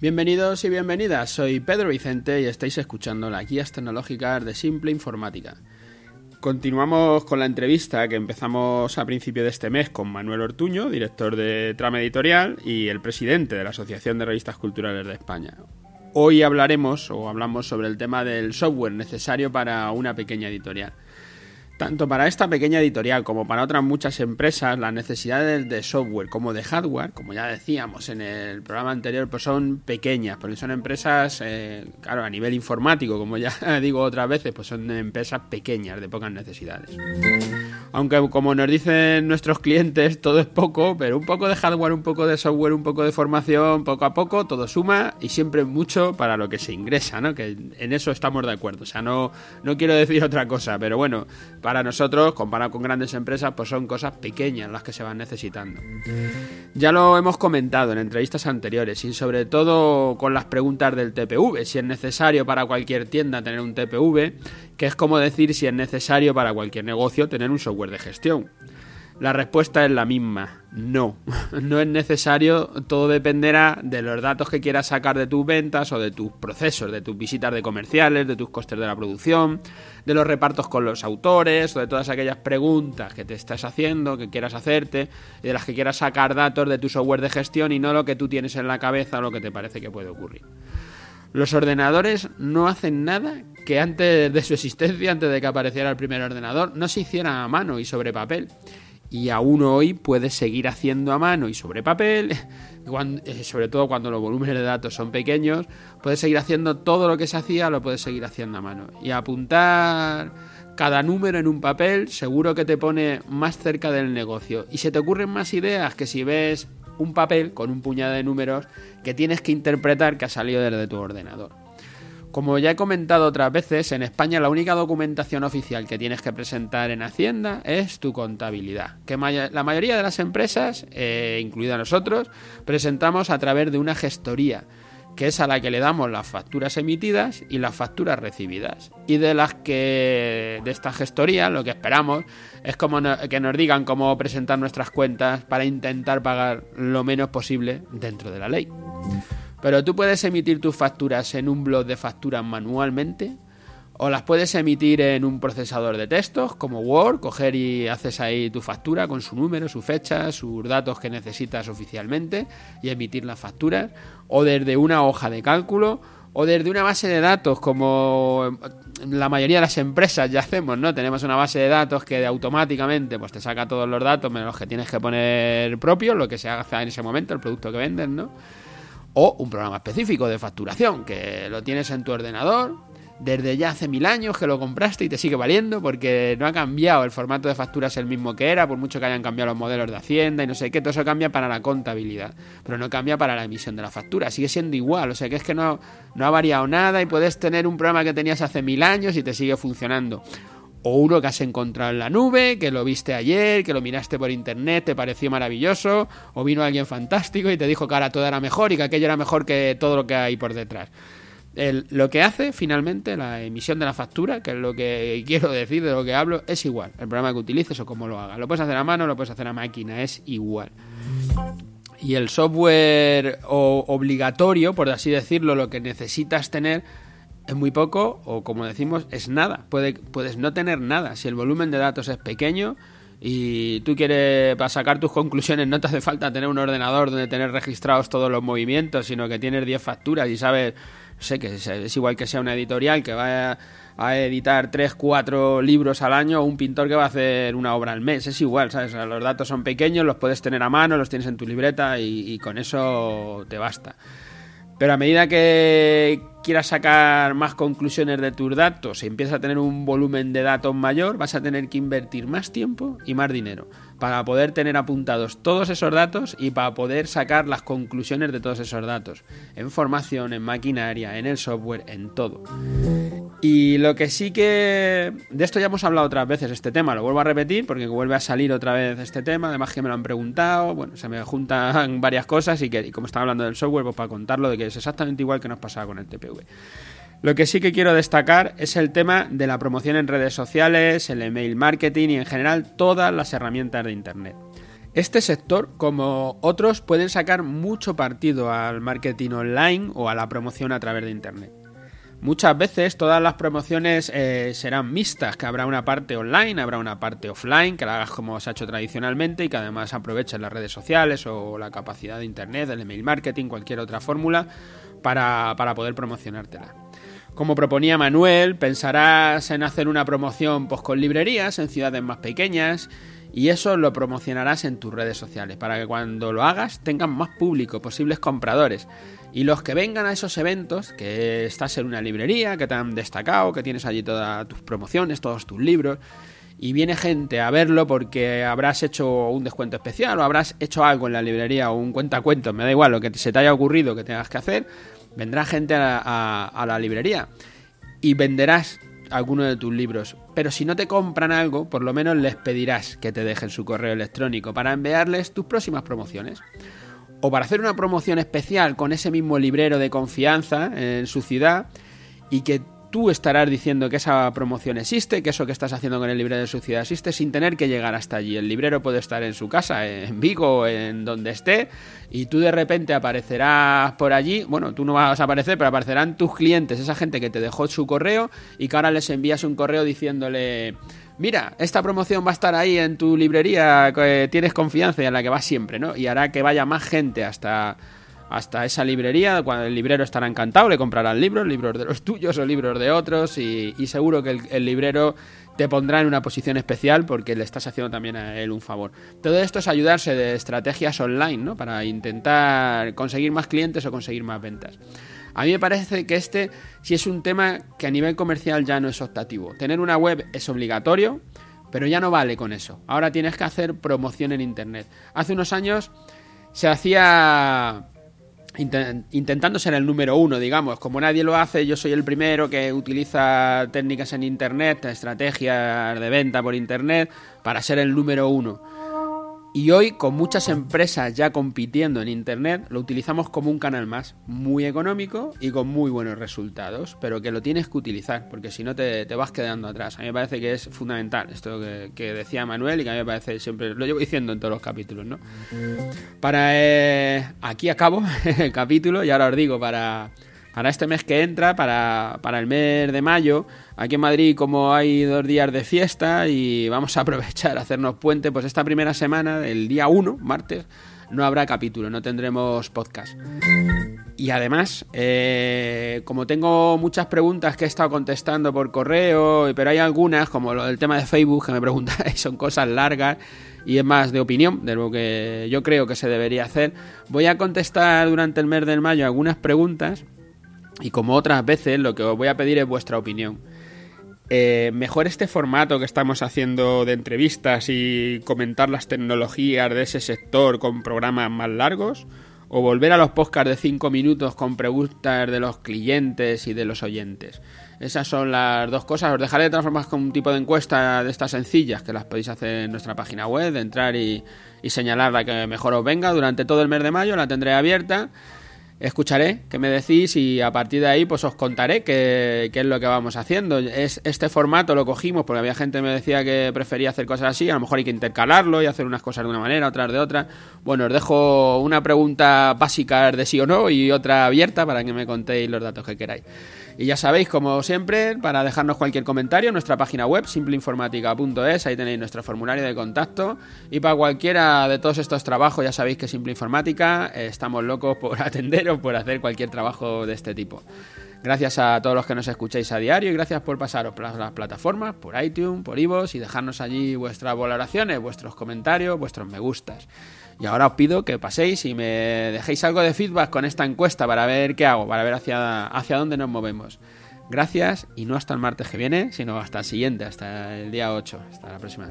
Bienvenidos y bienvenidas, soy Pedro Vicente y estáis escuchando las guías tecnológicas de Simple Informática. Continuamos con la entrevista que empezamos a principio de este mes con Manuel Ortuño, director de Trama Editorial y el presidente de la Asociación de Revistas Culturales de España. Hoy hablaremos o hablamos sobre el tema del software necesario para una pequeña editorial. Tanto para esta pequeña editorial como para otras muchas empresas, las necesidades de software como de hardware, como ya decíamos en el programa anterior, pues son pequeñas, porque son empresas, eh, claro, a nivel informático, como ya digo otras veces, pues son empresas pequeñas, de pocas necesidades. Aunque como nos dicen nuestros clientes, todo es poco, pero un poco de hardware, un poco de software, un poco de formación, poco a poco, todo suma y siempre mucho para lo que se ingresa, ¿no? Que en eso estamos de acuerdo. O sea, no, no quiero decir otra cosa, pero bueno, para nosotros, comparado con grandes empresas, pues son cosas pequeñas las que se van necesitando. Ya lo hemos comentado en entrevistas anteriores y sobre todo con las preguntas del TPV, si es necesario para cualquier tienda tener un TPV, que es como decir si es necesario para cualquier negocio tener un software de gestión. La respuesta es la misma, no. No es necesario, todo dependerá de los datos que quieras sacar de tus ventas o de tus procesos, de tus visitas de comerciales, de tus costes de la producción, de los repartos con los autores o de todas aquellas preguntas que te estás haciendo, que quieras hacerte, y de las que quieras sacar datos de tu software de gestión y no lo que tú tienes en la cabeza o lo que te parece que puede ocurrir. Los ordenadores no hacen nada que antes de su existencia, antes de que apareciera el primer ordenador, no se hiciera a mano y sobre papel y aún hoy puedes seguir haciendo a mano y sobre papel, eh, sobre todo cuando los volúmenes de datos son pequeños, puedes seguir haciendo todo lo que se hacía, lo puedes seguir haciendo a mano. Y apuntar cada número en un papel seguro que te pone más cerca del negocio. Y se te ocurren más ideas que si ves un papel con un puñado de números que tienes que interpretar que ha salido desde tu ordenador. Como ya he comentado otras veces, en España la única documentación oficial que tienes que presentar en Hacienda es tu contabilidad, que la mayoría de las empresas, eh, incluida nosotros, presentamos a través de una gestoría, que es a la que le damos las facturas emitidas y las facturas recibidas. Y de las que de esta gestoría lo que esperamos es como que nos digan cómo presentar nuestras cuentas para intentar pagar lo menos posible dentro de la ley. Pero tú puedes emitir tus facturas en un blog de facturas manualmente o las puedes emitir en un procesador de textos como Word, coger y haces ahí tu factura con su número, su fecha, sus datos que necesitas oficialmente y emitir las facturas, o desde una hoja de cálculo, o desde una base de datos como la mayoría de las empresas ya hacemos, ¿no? Tenemos una base de datos que automáticamente pues te saca todos los datos menos los que tienes que poner propios, lo que se haga en ese momento, el producto que vendes, ¿no? O un programa específico de facturación que lo tienes en tu ordenador desde ya hace mil años que lo compraste y te sigue valiendo porque no ha cambiado, el formato de factura es el mismo que era, por mucho que hayan cambiado los modelos de Hacienda y no sé qué, todo eso cambia para la contabilidad, pero no cambia para la emisión de la factura, sigue siendo igual, o sea que es que no, no ha variado nada y puedes tener un programa que tenías hace mil años y te sigue funcionando o uno que has encontrado en la nube, que lo viste ayer, que lo miraste por internet, te pareció maravilloso, o vino alguien fantástico y te dijo que ahora todo era mejor y que aquello era mejor que todo lo que hay por detrás. lo que hace finalmente la emisión de la factura, que es lo que quiero decir, de lo que hablo, es igual. El programa que utilices o cómo lo hagas. Lo puedes hacer a mano, lo puedes hacer a máquina, es igual. Y el software obligatorio, por así decirlo, lo que necesitas tener es muy poco o como decimos es nada. Puede, puedes no tener nada. Si el volumen de datos es pequeño y tú quieres para sacar tus conclusiones no te hace falta tener un ordenador donde tener registrados todos los movimientos, sino que tienes 10 facturas y sabes, sé, que es, igual que sea una editorial que va a, editar 3, 4 libros al año o un pintor que va a hacer una obra al mes. Es igual, ¿sabes? los datos son pequeños, los puedes tener a mano, los tienes en tu libreta y con eso te basta. Pero a medida que quieras sacar más conclusiones de tus datos y empiezas a tener un volumen de datos mayor, vas a tener que invertir más tiempo y más dinero para poder tener apuntados todos esos datos y para poder sacar las conclusiones de todos esos datos, en formación, en maquinaria, en el software, en todo. Y lo que sí que... De esto ya hemos hablado otras veces, este tema, lo vuelvo a repetir porque vuelve a salir otra vez este tema, además que me lo han preguntado, bueno, se me juntan varias cosas y que como estaba hablando del software, pues para contarlo de que es exactamente igual que nos pasaba con el TPV. Lo que sí que quiero destacar es el tema de la promoción en redes sociales, el email marketing y en general todas las herramientas de Internet. Este sector, como otros, pueden sacar mucho partido al marketing online o a la promoción a través de Internet. Muchas veces todas las promociones eh, serán mixtas, que habrá una parte online, habrá una parte offline, que la hagas como se ha hecho tradicionalmente y que además aproveches las redes sociales o la capacidad de Internet, el email marketing, cualquier otra fórmula para, para poder promocionártela. Como proponía Manuel, pensarás en hacer una promoción pues, con librerías en ciudades más pequeñas y eso lo promocionarás en tus redes sociales para que cuando lo hagas tengan más público, posibles compradores. Y los que vengan a esos eventos, que estás en una librería, que te han destacado, que tienes allí todas tus promociones, todos tus libros, y viene gente a verlo porque habrás hecho un descuento especial o habrás hecho algo en la librería o un cuentacuentos, me da igual lo que se te haya ocurrido que tengas que hacer, vendrá gente a la, librería y venderás alguno de tus libros. Pero si no te compran algo, por lo menos les pedirás que te dejen su correo electrónico para enviarles tus próximas promociones. O para hacer una promoción especial con ese mismo librero de confianza en su ciudad y que tú estarás diciendo que esa promoción existe, que eso que estás haciendo con el librero de su ciudad existe sin tener que llegar hasta allí. El librero puede estar en su casa, en Vigo, en donde esté, y tú de repente aparecerás por allí. Bueno, tú no vas a aparecer, pero aparecerán tus clientes, esa gente que te dejó su correo y que ahora les envías un correo diciéndole. Mira, esta promoción va a estar ahí en tu librería, tienes confianza y en la que vas siempre, ¿no? Y hará que vaya más gente hasta, hasta esa librería, cuando el librero estará encantado, le comprarán libros, libros de los tuyos o libros de otros y, seguro que el, librero te pondrá en una posición especial porque le estás haciendo también a él un favor. Todo esto es ayudarse de estrategias online, ¿no? Para intentar conseguir más clientes o conseguir más ventas. A mí me parece que este sí es un tema que a nivel comercial ya no es optativo. Tener una web es obligatorio, pero ya no vale con eso. Ahora tienes que hacer promoción en Internet. Hace unos años se hacía intentando ser el número uno, digamos. Como nadie lo hace, yo soy el primero que utiliza técnicas en Internet, estrategias de venta por Internet, para ser el número uno. Y hoy, con muchas empresas ya compitiendo en Internet, lo utilizamos como un canal más, muy económico y con muy buenos resultados, pero que lo tienes que utilizar, porque si no te, vas quedando atrás. A mí me parece que es fundamental esto que, decía Manuel y que a mí me parece siempre, lo llevo diciendo en todos los capítulos, ¿no? Para... Eh, aquí acabo el capítulo y ahora os digo, para para este mes que entra, para, para, el mes de mayo. Aquí en Madrid, como hay dos días de fiesta y vamos a aprovechar a hacernos puente, pues esta primera semana, el día 1, martes, no habrá capítulo, no tendremos podcast. Y además, eh, como tengo muchas preguntas que he estado contestando por correo, pero hay algunas, como del tema de Facebook, que me preguntáis, son cosas largas y es más de opinión, de lo que yo creo que se debería hacer, voy a contestar durante el mes de mayo algunas preguntas y como otras veces, lo que os voy a pedir es vuestra opinión. Eh, ¿Mejor este formato que estamos haciendo de entrevistas y comentar las tecnologías de ese sector con programas más largos? ¿O volver a los podcasts de 5 minutos con preguntas de los clientes y de los oyentes? Esas son las dos cosas. Os dejaré de transformar con un tipo de encuesta de estas sencillas que las podéis hacer en nuestra página web, de entrar y, y señalar la que mejor os venga. Durante todo el mes de mayo la tendré abierta escucharé qué me decís y a partir de ahí pues os contaré qué, es lo que vamos haciendo. Es, este formato lo cogimos porque había gente que me decía que prefería hacer cosas así, a lo mejor hay que intercalarlo y hacer unas cosas de una manera, otras de otra. Bueno, os dejo una pregunta básica de sí o no y otra abierta para que me contéis los datos que queráis. Y ya sabéis, como siempre, para dejarnos cualquier comentario, nuestra página web, simpleinformática.es, ahí tenéis nuestro formulario de contacto. Y para cualquiera de todos estos trabajos, ya sabéis que Simple Informática eh, estamos locos por atenderos, por hacer cualquier trabajo de este tipo. Gracias a todos los que nos escucháis a diario y gracias por pasaros por las plataformas, por iTunes, por iVoox y dejarnos allí vuestras valoraciones, vuestros comentarios, vuestros me gustas. Y ahora os pido que paséis y me dejéis algo de feedback con esta encuesta para ver qué hago, para ver hacia, hacia dónde nos movemos. Gracias y no hasta el martes que viene, sino hasta el siguiente, hasta el día 8. Hasta la próxima.